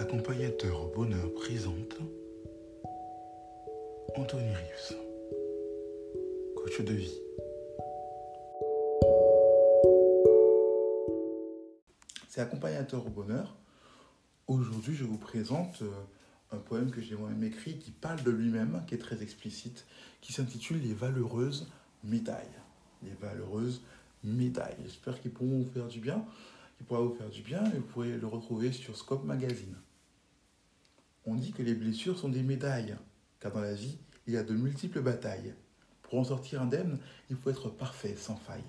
Accompagnateur au bonheur présente Anthony Rives, coach de vie. C'est Accompagnateur au bonheur. Aujourd'hui, je vous présente euh, un poème que j'ai moi-même écrit qui parle de lui-même, qui est très explicite, qui s'intitule Les valeureuses médailles. Les valeureuses médailles. J'espère qu'ils pourront vous faire du bien, qu'ils pourront vous faire du bien et vous pourrez le retrouver sur Scope Magazine. On dit que les blessures sont des médailles, car dans la vie, il y a de multiples batailles. Pour en sortir indemne, il faut être parfait, sans faille.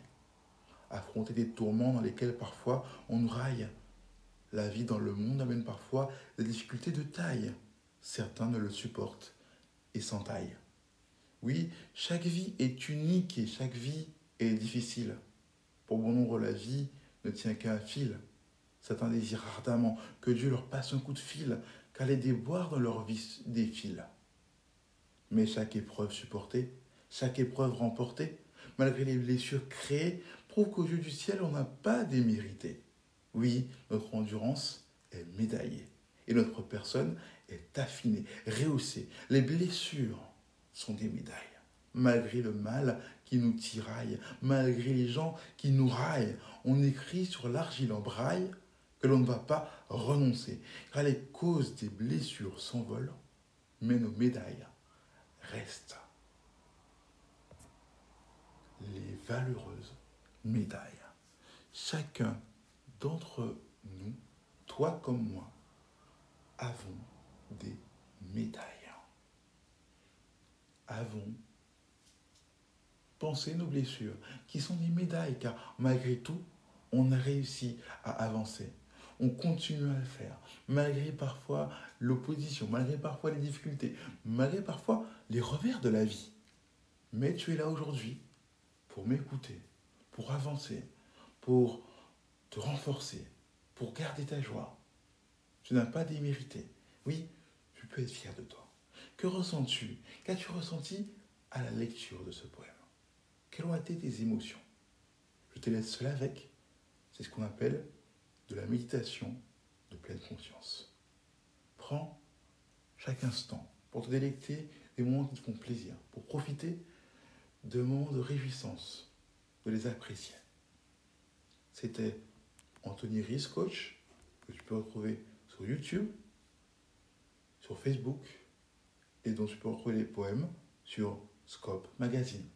Affronter des tourments dans lesquels parfois on nous raille. La vie dans le monde amène parfois des difficultés de taille. Certains ne le supportent et s'entaillent. Oui, chaque vie est unique et chaque vie est difficile. Pour bon nombre, la vie ne tient qu'à un fil. Certains désirent ardemment que Dieu leur passe un coup de fil, car les déboires dans leur vie défilent. Mais chaque épreuve supportée, chaque épreuve remportée, malgré les blessures créées, prouve qu'aux yeux du ciel, on n'a pas démérité. Oui, notre endurance est médaillée et notre personne est affinée, rehaussée. Les blessures sont des médailles. Malgré le mal qui nous tiraille, malgré les gens qui nous raillent, on écrit sur l'argile en braille que l'on ne va pas renoncer, car les causes des blessures s'envolent, mais nos médailles restent. Les valeureuses médailles. Chacun d'entre nous, toi comme moi, avons des médailles. Avons pensé nos blessures, qui sont des médailles, car malgré tout, on a réussi à avancer. On continue à le faire, malgré parfois l'opposition, malgré parfois les difficultés, malgré parfois les revers de la vie. Mais tu es là aujourd'hui pour m'écouter, pour avancer, pour te renforcer, pour garder ta joie. Tu n'as pas démérité. Oui, tu peux être fier de toi. Que ressens-tu? Qu'as-tu ressenti à la lecture de ce poème? Quelles ont été tes émotions? Je te laisse seul avec. C'est ce qu'on appelle de la méditation de pleine conscience. Prends chaque instant pour te délecter des moments qui te font plaisir, pour profiter de moments de réjouissance, de les apprécier. C'était Anthony Ries, coach, que tu peux retrouver sur YouTube, sur Facebook, et dont tu peux retrouver les poèmes sur Scope Magazine.